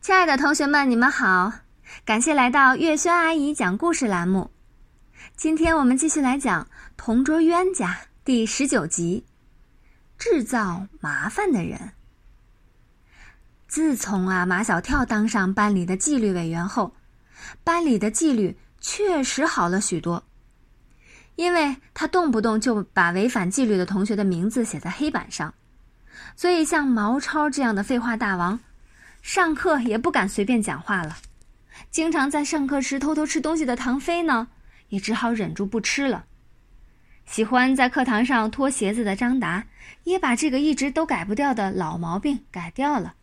亲爱的同学们，你们好！感谢来到月轩阿姨讲故事栏目。今天我们继续来讲《同桌冤家》第十九集：制造麻烦的人。自从啊马小跳当上班里的纪律委员后，班里的纪律确实好了许多，因为他动不动就把违反纪律的同学的名字写在黑板上，所以像毛超这样的废话大王。上课也不敢随便讲话了，经常在上课时偷偷吃东西的唐飞呢，也只好忍住不吃了。喜欢在课堂上脱鞋子的张达，也把这个一直都改不掉的老毛病改掉了。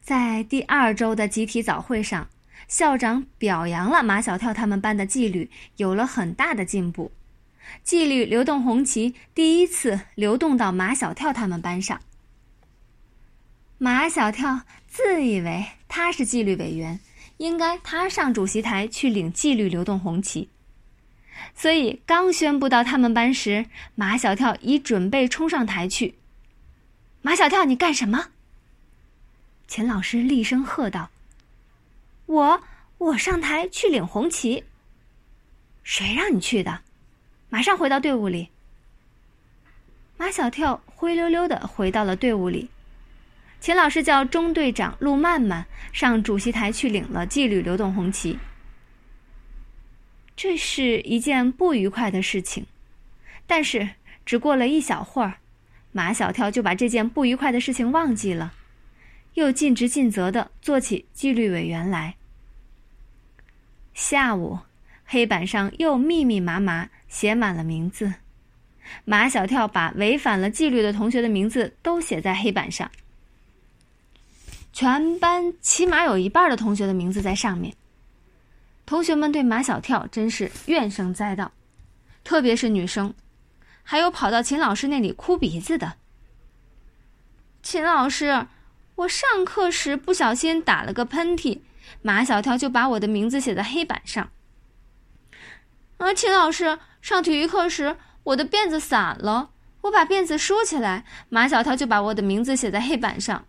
在第二周的集体早会上，校长表扬了马小跳他们班的纪律有了很大的进步，纪律流动红旗第一次流动到马小跳他们班上。马小跳自以为他是纪律委员，应该他上主席台去领纪律流动红旗。所以刚宣布到他们班时，马小跳已准备冲上台去。马小跳，你干什么？秦老师厉声喝道：“我，我上台去领红旗。谁让你去的？马上回到队伍里。”马小跳灰溜溜的回到了队伍里。秦老师叫中队长陆曼曼上主席台去领了纪律流动红旗。这是一件不愉快的事情，但是只过了一小会儿，马小跳就把这件不愉快的事情忘记了，又尽职尽责的做起纪律委员来。下午，黑板上又密密麻麻写满了名字，马小跳把违反了纪律的同学的名字都写在黑板上。全班起码有一半的同学的名字在上面。同学们对马小跳真是怨声载道，特别是女生，还有跑到秦老师那里哭鼻子的。秦老师，我上课时不小心打了个喷嚏，马小跳就把我的名字写在黑板上。啊，秦老师，上体育课时我的辫子散了，我把辫子梳起来，马小跳就把我的名字写在黑板上。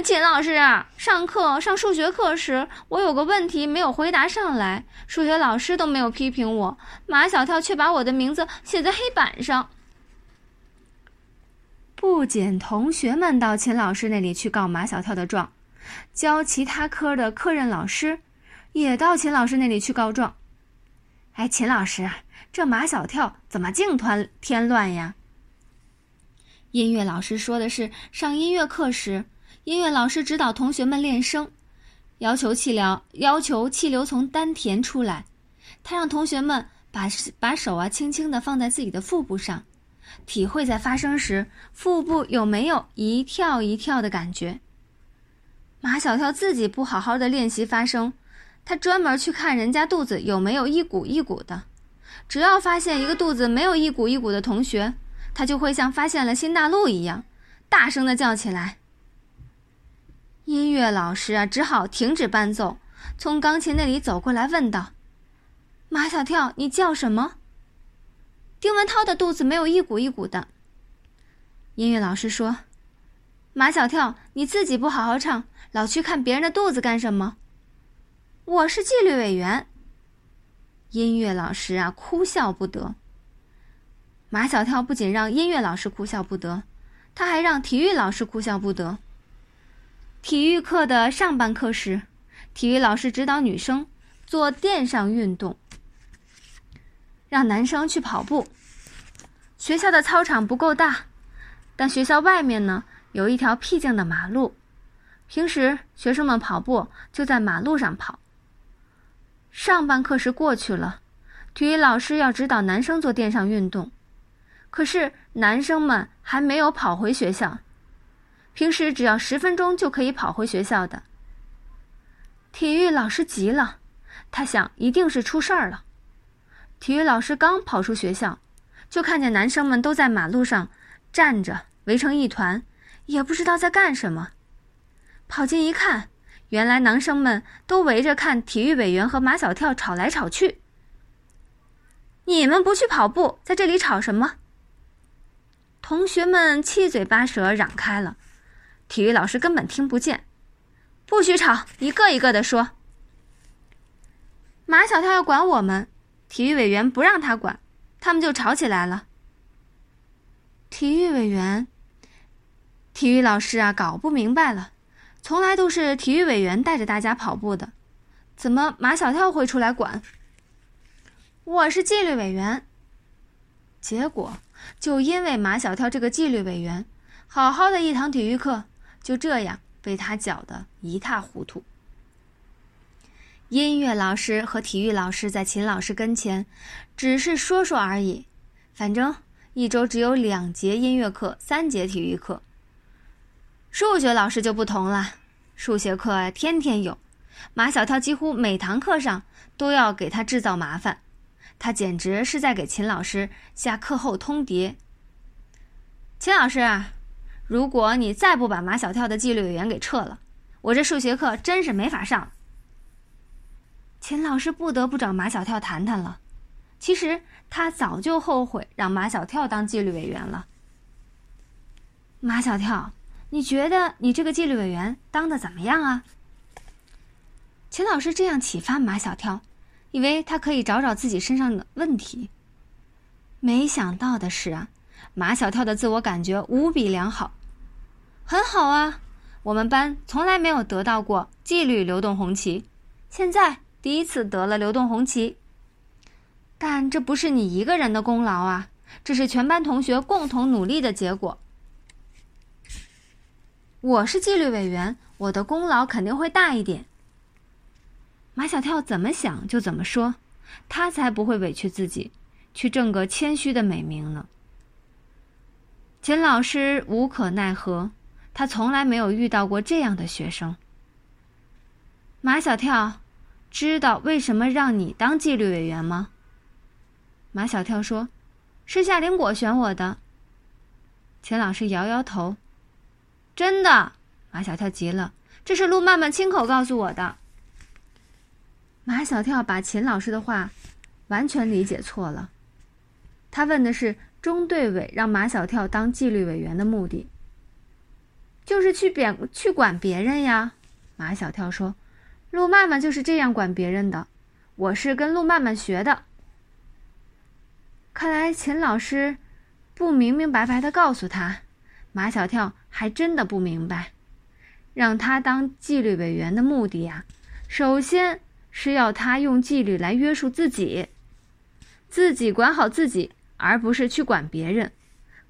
秦老师啊，上课上数学课时，我有个问题没有回答上来，数学老师都没有批评我，马小跳却把我的名字写在黑板上。不仅同学们到秦老师那里去告马小跳的状，教其他科的科任老师也到秦老师那里去告状。哎，秦老师，这马小跳怎么净团添乱呀？音乐老师说的是上音乐课时。音乐老师指导同学们练声，要求气流要求气流从丹田出来。他让同学们把把手啊轻轻地放在自己的腹部上，体会在发声时腹部有没有一跳一跳的感觉。马小跳自己不好好的练习发声，他专门去看人家肚子有没有一鼓一鼓的。只要发现一个肚子没有一鼓一鼓的同学，他就会像发现了新大陆一样，大声的叫起来。音乐老师啊，只好停止伴奏，从钢琴那里走过来，问道：“马小跳，你叫什么？”丁文涛的肚子没有一鼓一鼓的。音乐老师说：“马小跳，你自己不好好唱，老去看别人的肚子干什么？”我是纪律委员。音乐老师啊，哭笑不得。马小跳不仅让音乐老师哭笑不得，他还让体育老师哭笑不得。体育课的上半课时，体育老师指导女生做垫上运动，让男生去跑步。学校的操场不够大，但学校外面呢有一条僻静的马路，平时学生们跑步就在马路上跑。上半课时过去了，体育老师要指导男生做垫上运动，可是男生们还没有跑回学校。平时只要十分钟就可以跑回学校的。体育老师急了，他想一定是出事儿了。体育老师刚跑出学校，就看见男生们都在马路上站着，围成一团，也不知道在干什么。跑近一看，原来男生们都围着看体育委员和马小跳吵来吵去。你们不去跑步，在这里吵什么？同学们七嘴八舌嚷开了。体育老师根本听不见。不许吵，一个一个的说。马小跳要管我们，体育委员不让他管，他们就吵起来了。体育委员，体育老师啊，搞不明白了，从来都是体育委员带着大家跑步的，怎么马小跳会出来管？我是纪律委员。结果就因为马小跳这个纪律委员，好好的一堂体育课就这样被他搅得一塌糊涂。音乐老师和体育老师在秦老师跟前，只是说说而已。反正一周只有两节音乐课，三节体育课。数学老师就不同了，数学课天天有，马小跳几乎每堂课上都要给他制造麻烦。他简直是在给秦老师下课后通牒。秦老师，如果你再不把马小跳的纪律委员给撤了，我这数学课真是没法上。秦老师不得不找马小跳谈谈了。其实他早就后悔让马小跳当纪律委员了。马小跳，你觉得你这个纪律委员当的怎么样啊？秦老师这样启发马小跳，以为他可以找找自己身上的问题。没想到的是啊，马小跳的自我感觉无比良好，很好啊。我们班从来没有得到过纪律流动红旗，现在。第一次得了流动红旗，但这不是你一个人的功劳啊，这是全班同学共同努力的结果。我是纪律委员，我的功劳肯定会大一点。马小跳怎么想就怎么说，他才不会委屈自己，去挣个谦虚的美名呢。秦老师无可奈何，他从来没有遇到过这样的学生。马小跳。知道为什么让你当纪律委员吗？马小跳说：“是夏林果选我的。”秦老师摇摇头：“真的？”马小跳急了：“这是陆曼曼亲口告诉我的。”马小跳把秦老师的话完全理解错了。他问的是中队委让马小跳当纪律委员的目的，就是去贬去管别人呀。马小跳说。陆曼曼就是这样管别人的，我是跟陆曼曼学的。看来秦老师不明明白白的告诉他，马小跳还真的不明白，让他当纪律委员的目的呀，首先是要他用纪律来约束自己，自己管好自己，而不是去管别人，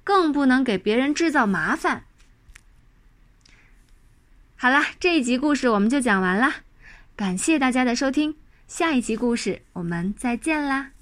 更不能给别人制造麻烦。好啦，这一集故事我们就讲完啦。感谢大家的收听，下一集故事我们再见啦！